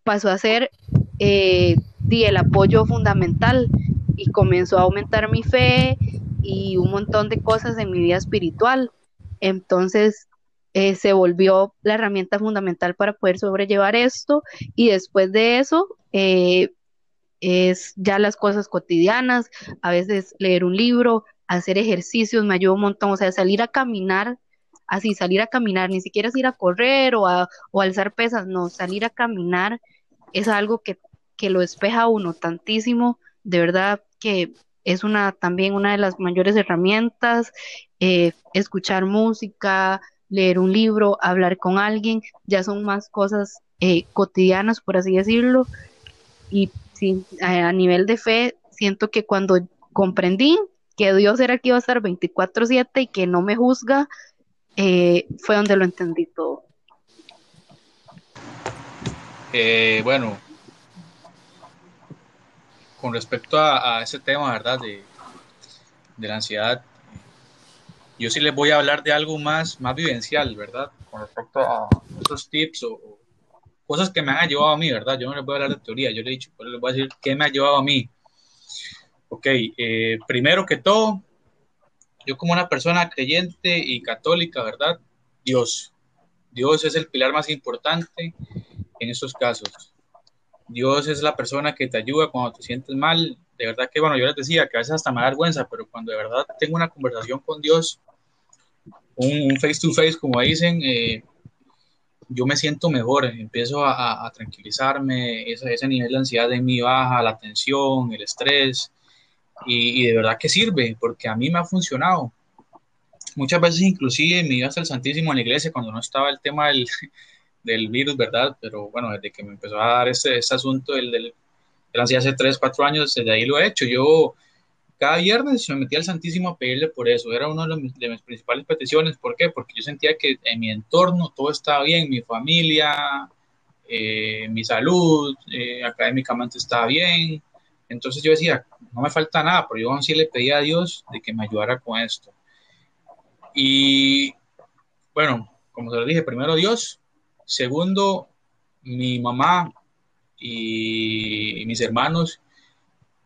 pasó a ser eh, el apoyo fundamental y comenzó a aumentar mi fe y un montón de cosas en mi vida espiritual. Entonces eh, se volvió la herramienta fundamental para poder sobrellevar esto y después de eso eh, es ya las cosas cotidianas, a veces leer un libro, hacer ejercicios me ayuda un montón, o sea, salir a caminar, así, salir a caminar, ni siquiera es ir a correr o a, o alzar pesas, no, salir a caminar es algo que, que lo despeja uno tantísimo, de verdad que es una también una de las mayores herramientas, eh, escuchar música, leer un libro, hablar con alguien, ya son más cosas eh, cotidianas, por así decirlo, y a, nivel de fe, siento que cuando comprendí que Dios era que iba a estar 24/7 y que no me juzga, eh, fue donde lo entendí todo. Bueno, con respecto a, ese tema, ¿verdad? De, la ansiedad, yo sí les voy a hablar de algo más, más vivencial, ¿verdad? Con respecto a esos tips o, cosas que me han ayudado a mí, ¿verdad? Yo no les voy a hablar de teoría, yo le he dicho, pero les voy a decir qué me ha ayudado a mí. Ok, eh, primero que todo, yo como una persona creyente y católica, ¿verdad? Dios. Dios es el pilar más importante en estos casos. Dios es la persona que te ayuda cuando te sientes mal. De verdad que, bueno, yo les decía que a veces hasta me da vergüenza, pero cuando de verdad tengo una conversación con Dios, un, face to face, como dicen, eh, yo me siento mejor, empiezo a, tranquilizarme, ese, ese, nivel de ansiedad de mí baja, la tensión, el estrés, y, de verdad que sirve, porque a mí me ha funcionado. Muchas veces inclusive me iba hasta el Santísimo en la iglesia cuando no estaba el tema del, del virus, ¿verdad? Pero bueno, desde que me empezó a dar ese, ese asunto del, del, de hace 3, 4 años, desde ahí lo he hecho. Yo cada viernes me metía al Santísimo a pedirle por eso. Era una de, mis principales peticiones. ¿Por qué? Porque yo sentía que en mi entorno todo estaba bien, mi familia, eh, mi salud, eh, académicamente estaba bien. Entonces yo decía, no me falta nada, pero yo aún sí le pedía a Dios de que me ayudara con esto. Y bueno, como se lo dije, primero Dios, segundo mi mamá y mis hermanos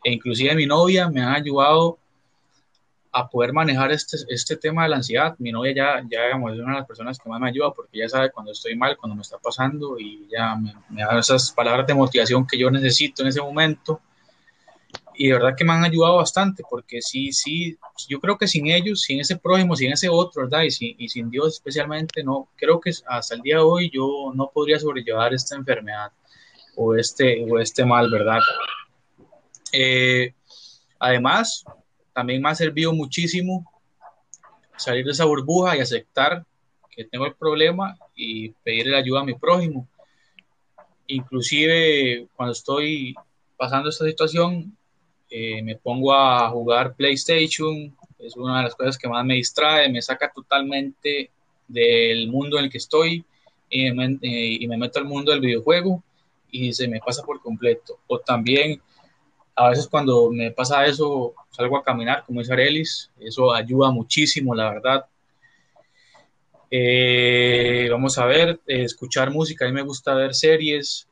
e inclusive mi novia me han ayudado a poder manejar este, este tema de la ansiedad. Mi novia ya, ya digamos, es una de las personas que más me ayuda porque ya sabe cuando estoy mal, cuando me está pasando y ya me, me da esas palabras de motivación que yo necesito en ese momento. Y de verdad que me han ayudado bastante porque sí, sí, yo creo que sin ellos, sin ese prójimo, sin ese otro, ¿verdad? Y sin, Dios especialmente, no, creo que hasta el día de hoy yo no podría sobrellevar esta enfermedad o este, o este mal, ¿verdad? Eh, además, también me ha servido muchísimo salir de esa burbuja y aceptar que tengo el problema y pedirle ayuda a mi prójimo. Inclusive cuando estoy pasando esta situación, eh, me pongo a jugar PlayStation, es una de las cosas que más me distrae, me saca totalmente del mundo en el que estoy y me, eh, y me meto al mundo del videojuego y se me pasa por completo. O también a veces cuando me pasa eso, salgo a caminar, como dice Arelis, eso ayuda muchísimo, la verdad. Eh, vamos a ver, eh, escuchar música, a mí me gusta ver series.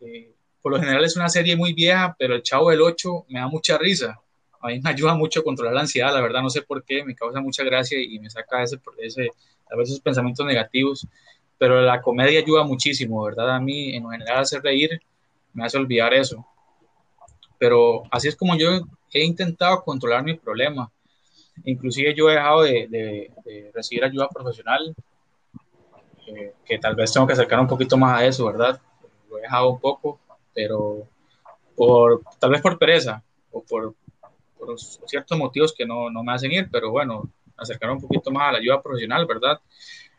Por lo general es una serie muy vieja, pero El Chavo del 8 me da mucha risa. A mí me ayuda mucho a controlar la ansiedad, la verdad, no sé por qué, me causa mucha gracia y me saca ese, ese a veces pensamientos negativos, pero la comedia ayuda muchísimo, ¿verdad? A mí, en general, hacer reír me hace olvidar eso pero así es como yo he intentado controlar mi problema. Inclusive yo he dejado de, recibir ayuda profesional, eh, que tal vez tengo que acercar un poquito más a eso, ¿verdad? Lo he dejado un poco, pero por, tal vez por pereza o por, por ciertos motivos que no, no, me hacen ir, pero bueno, acercar un poquito más a la ayuda profesional, ¿verdad?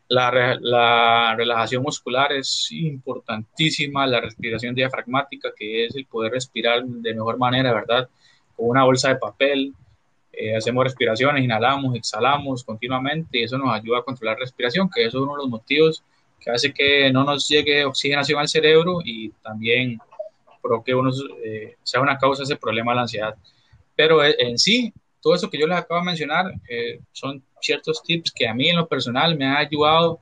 La, la, relajación muscular es importantísima, la respiración diafragmática, que es el poder respirar de mejor manera, ¿verdad? Con una bolsa de papel, eh, hacemos respiraciones, inhalamos, exhalamos continuamente y eso nos ayuda a controlar la respiración, que eso es uno de los motivos que hace que no nos llegue oxigenación al cerebro y también provoque uno, eh, sea una causa ese problema de la ansiedad. Pero eh, en sí, todo eso que yo les acabo de mencionar eh, son ciertos tips que a mí en lo personal me han ayudado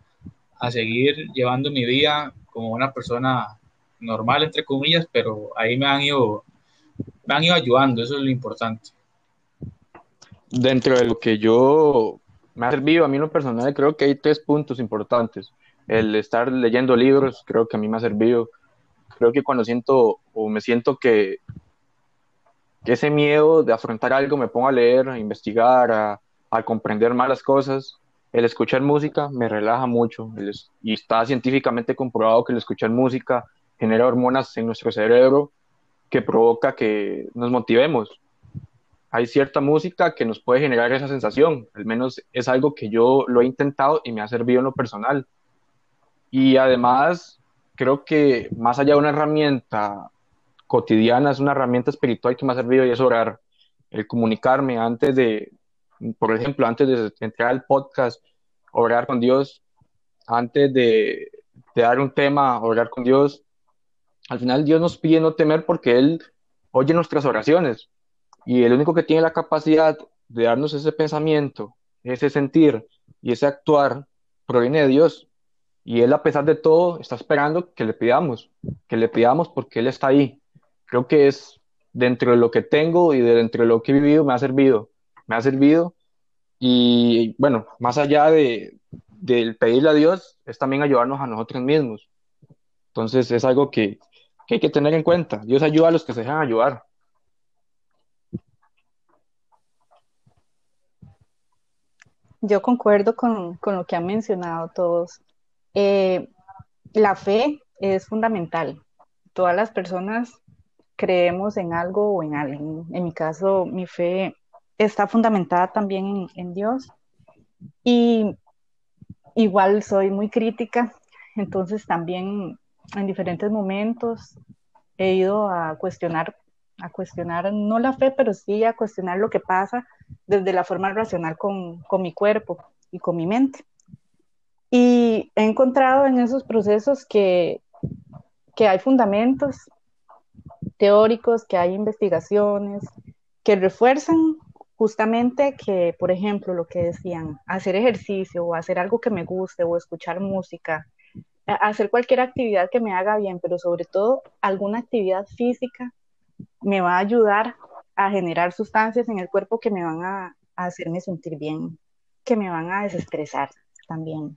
a seguir llevando mi vida como una persona normal, entre comillas, pero ahí me han ido, me han ido ayudando, eso es lo importante. Dentro de lo que yo me ha servido a mí en lo personal, creo que hay tres puntos importantes. El estar leyendo libros, creo que a mí me ha servido. Creo que cuando siento o me siento que que ese miedo de afrontar algo me ponga a leer, a investigar, a, comprender más las cosas. El escuchar música me relaja mucho y está científicamente comprobado que el escuchar música genera hormonas en nuestro cerebro que provoca que nos motivemos. Hay cierta música que nos puede generar esa sensación, al menos es algo que yo lo he intentado y me ha servido en lo personal. Y además, creo que más allá de una herramienta cotidiana, es una herramienta espiritual que me ha servido y es orar, el comunicarme antes de, por ejemplo, antes de entrar al podcast, orar con Dios, antes de, dar un tema, orar con Dios. Al final Dios nos pide no temer porque Él oye nuestras oraciones y el único que tiene la capacidad de darnos ese pensamiento, ese sentir y ese actuar proviene de Dios. Y Él, a pesar de todo, está esperando que le pidamos, que le pidamos porque Él está ahí, creo que es dentro de lo que tengo y de dentro de lo que he vivido, me ha servido, me ha servido. Y bueno, más allá de, del pedirle a Dios, es también ayudarnos a nosotros mismos. Entonces es algo que, que hay que tener en cuenta. Dios ayuda a los que se dejan ayudar. Yo concuerdo con, con lo que han mencionado todos. Eh, la fe es fundamental. Todas las personas creemos en algo o en alguien. En mi caso, mi fe está fundamentada también en, Dios. Y igual soy muy crítica, entonces también en diferentes momentos he ido a cuestionar, a cuestionar no la fe, pero sí a cuestionar lo que pasa desde la forma racional con, con mi cuerpo y con mi mente. Y he encontrado en esos procesos que, que hay fundamentos teóricos, que hay investigaciones que refuerzan justamente que, por ejemplo, lo que decían, hacer ejercicio o hacer algo que me guste o escuchar música, hacer cualquier actividad que me haga bien, pero sobre todo alguna actividad física me va a ayudar a generar sustancias en el cuerpo que me van a, a hacerme sentir bien, que me van a desestresar también.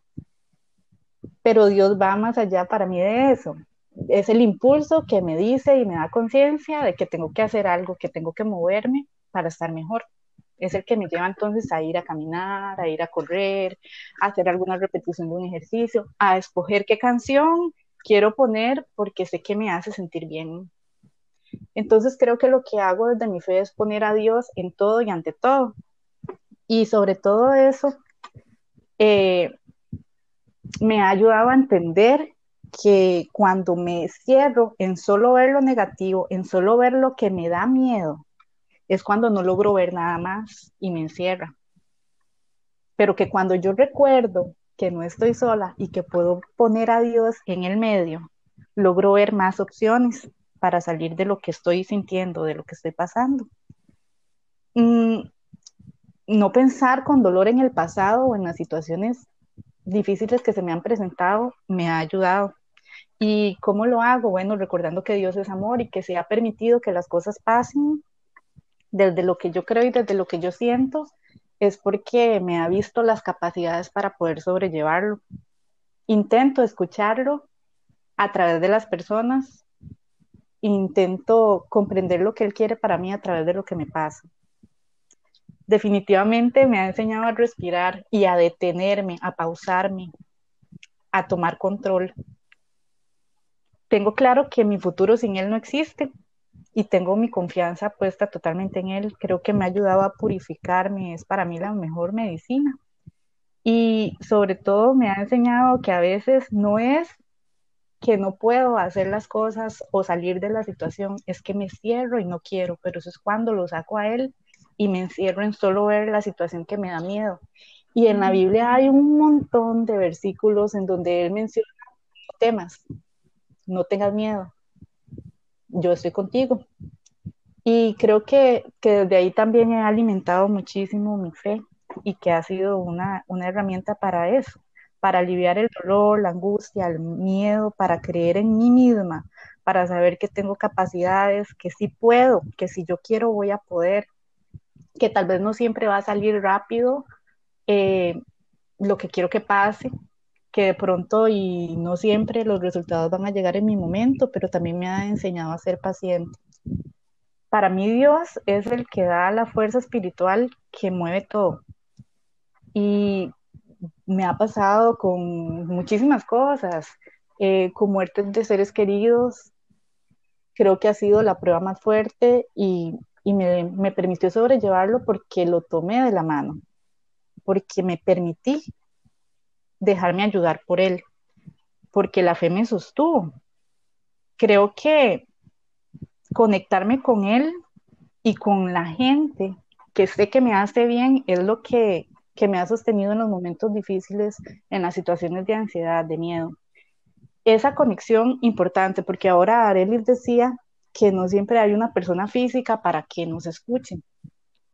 Pero Dios va más allá para mí de eso. Es el impulso que me dice y me da conciencia de que tengo que hacer algo, que tengo que moverme para estar mejor. Es el que me lleva entonces a ir a caminar, a ir a correr, a hacer alguna repetición de un ejercicio, a escoger qué canción quiero poner porque sé que me hace sentir bien. Entonces creo que lo que hago desde mi fe es poner a Dios en todo y ante todo. Y sobre todo eso, eh, me ha ayudado a entender que cuando me cierro en solo ver lo negativo, en solo ver lo que me da miedo, es cuando no logro ver nada más y me encierra. Pero que cuando yo recuerdo que no estoy sola y que puedo poner a Dios en el medio, logro ver más opciones para salir de lo que estoy sintiendo, de lo que estoy pasando. Mm, no pensar con dolor en el pasado o en las situaciones difíciles que se me han presentado me ha ayudado. ¿Y cómo lo hago? Bueno, recordando que Dios es amor y que se ha permitido que las cosas pasen desde lo que yo creo y desde lo que yo siento, es porque me ha visto las capacidades para poder sobrellevarlo. Intento escucharlo a través de las personas, intento comprender lo que Él quiere para mí a través de lo que me pasa definitivamente me ha enseñado a respirar y a detenerme, a pausarme, a tomar control. Tengo claro que mi futuro sin él no existe y tengo mi confianza puesta totalmente en él. Creo que me ha ayudado a purificarme, es para mí la mejor medicina. Y sobre todo me ha enseñado que a veces no es que no puedo hacer las cosas o salir de la situación, es que me cierro y no quiero, pero eso es cuando lo saco a él y me encierro en solo ver la situación que me da miedo. Y en la Biblia hay un montón de versículos en donde él menciona temas. No tengas miedo. Yo estoy contigo. Y creo que, que desde ahí también he alimentado muchísimo mi fe y que ha sido una, una herramienta para eso, para aliviar el dolor, la angustia, el miedo, para creer en mí misma, para saber que tengo capacidades, que sí puedo, que si yo quiero voy a poder, que tal vez no siempre va a salir rápido eh, lo que quiero que pase, que de pronto y no siempre los resultados van a llegar en mi momento, pero también me ha enseñado a ser paciente. Para mí Dios es el que da la fuerza espiritual que mueve todo. Y me ha pasado con muchísimas cosas, eh, con muertes de seres queridos. Creo que ha sido la prueba más fuerte y y me, permitió sobrellevarlo porque lo tomé de la mano, porque me permití dejarme ayudar por él, porque la fe me sostuvo. Creo que conectarme con él y con la gente que sé que me hace bien es lo que, que me ha sostenido en los momentos difíciles, en las situaciones de ansiedad, de miedo. Esa conexión importante, porque ahora Arelis decía que no siempre hay una persona física para que nos escuchen,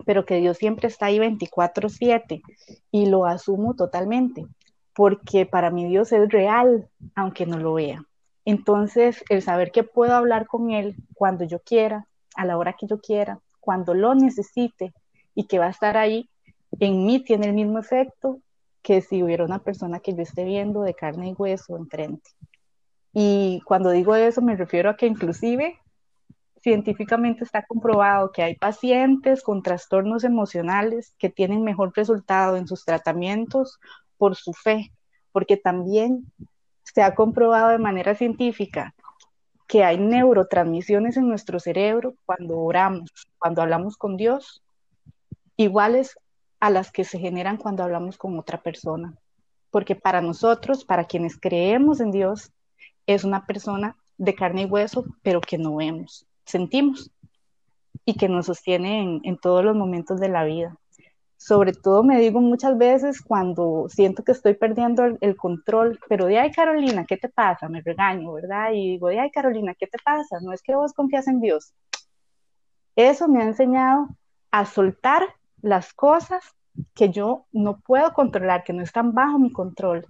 pero que Dios siempre está ahí 24/7 y lo asumo totalmente, porque para mí Dios es real, aunque no lo vea. Entonces, el saber que puedo hablar con Él cuando yo quiera, a la hora que yo quiera, cuando lo necesite y que va a estar ahí, en mí tiene el mismo efecto que si hubiera una persona que yo esté viendo de carne y hueso enfrente. Y cuando digo eso me refiero a que inclusive científicamente está comprobado que hay pacientes con trastornos emocionales que tienen mejor resultado en sus tratamientos por su fe, porque también se ha comprobado de manera científica que hay neurotransmisiones en nuestro cerebro cuando oramos, cuando hablamos con Dios, iguales a las que se generan cuando hablamos con otra persona. Porque para nosotros, para quienes creemos en Dios, es una persona de carne y hueso, pero que no vemos sentimos y que nos sostiene en, todos los momentos de la vida. Sobre todo me digo muchas veces cuando siento que estoy perdiendo el, control, pero de ay Carolina, ¿qué te pasa? Me regaño, ¿verdad? Y digo, de ay Carolina, ¿qué te pasa? No es que vos confías en Dios. Eso me ha enseñado a soltar las cosas que yo no puedo controlar, que no están bajo mi control.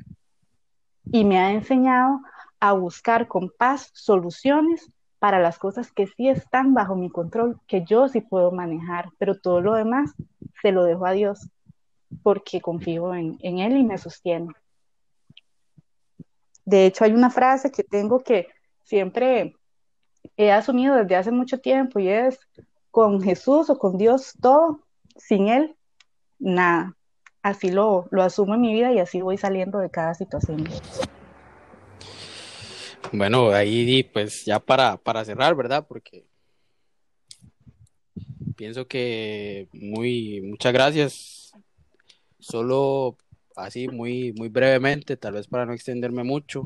Y me ha enseñado a buscar con paz soluciones para las cosas que sí están bajo mi control, que yo sí puedo manejar, pero todo lo demás se lo dejo a Dios, porque confío en, Él y me sostiene. De hecho, hay una frase que tengo que siempre he asumido desde hace mucho tiempo y es, con Jesús o con Dios todo, sin Él, nada. Así lo, lo asumo en mi vida y así voy saliendo de cada situación. Bueno, ahí pues ya para, para cerrar, ¿verdad? Porque pienso que muy, muchas gracias. Solo así muy, muy brevemente, tal vez para no extenderme mucho,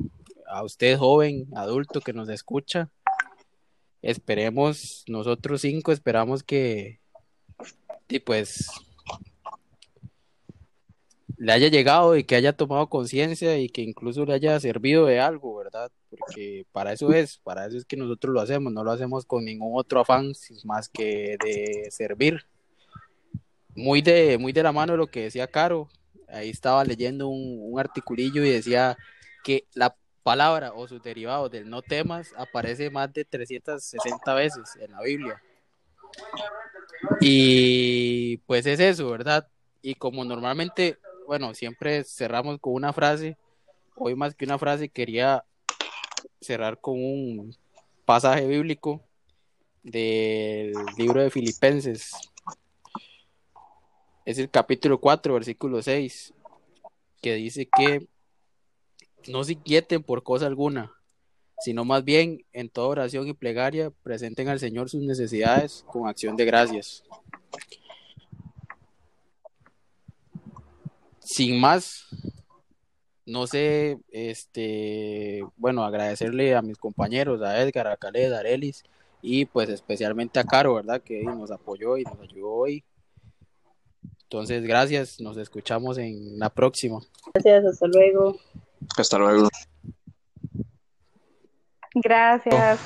a usted joven, adulto que nos escucha, esperemos, nosotros cinco esperamos que, y pues, le haya llegado y que haya tomado conciencia y que incluso le haya servido de algo. Porque para eso es, para eso es que nosotros lo hacemos, no lo hacemos con ningún otro afán más que de servir. Muy de, muy de la mano de lo que decía Caro, ahí estaba leyendo un, un articulillo y decía que la palabra o sus derivados del no temas aparece más de 360 veces en la Biblia. Y pues es eso, ¿verdad? Y como normalmente, bueno, siempre cerramos con una frase, hoy más que una frase quería cerrar con un pasaje bíblico del libro de Filipenses. Es el capítulo 4, versículo 6, que dice que no se inquieten por cosa alguna, sino más bien en toda oración y plegaria presenten al Señor sus necesidades con acción de gracias. Sin más, no sé, este, bueno, agradecerle a mis compañeros, a Edgar, a Khaled, a Arelis y pues especialmente a Caro, ¿verdad? Que nos apoyó y nos ayudó hoy. Entonces, gracias, nos escuchamos en la próxima. Gracias, hasta luego. Hasta luego. Gracias.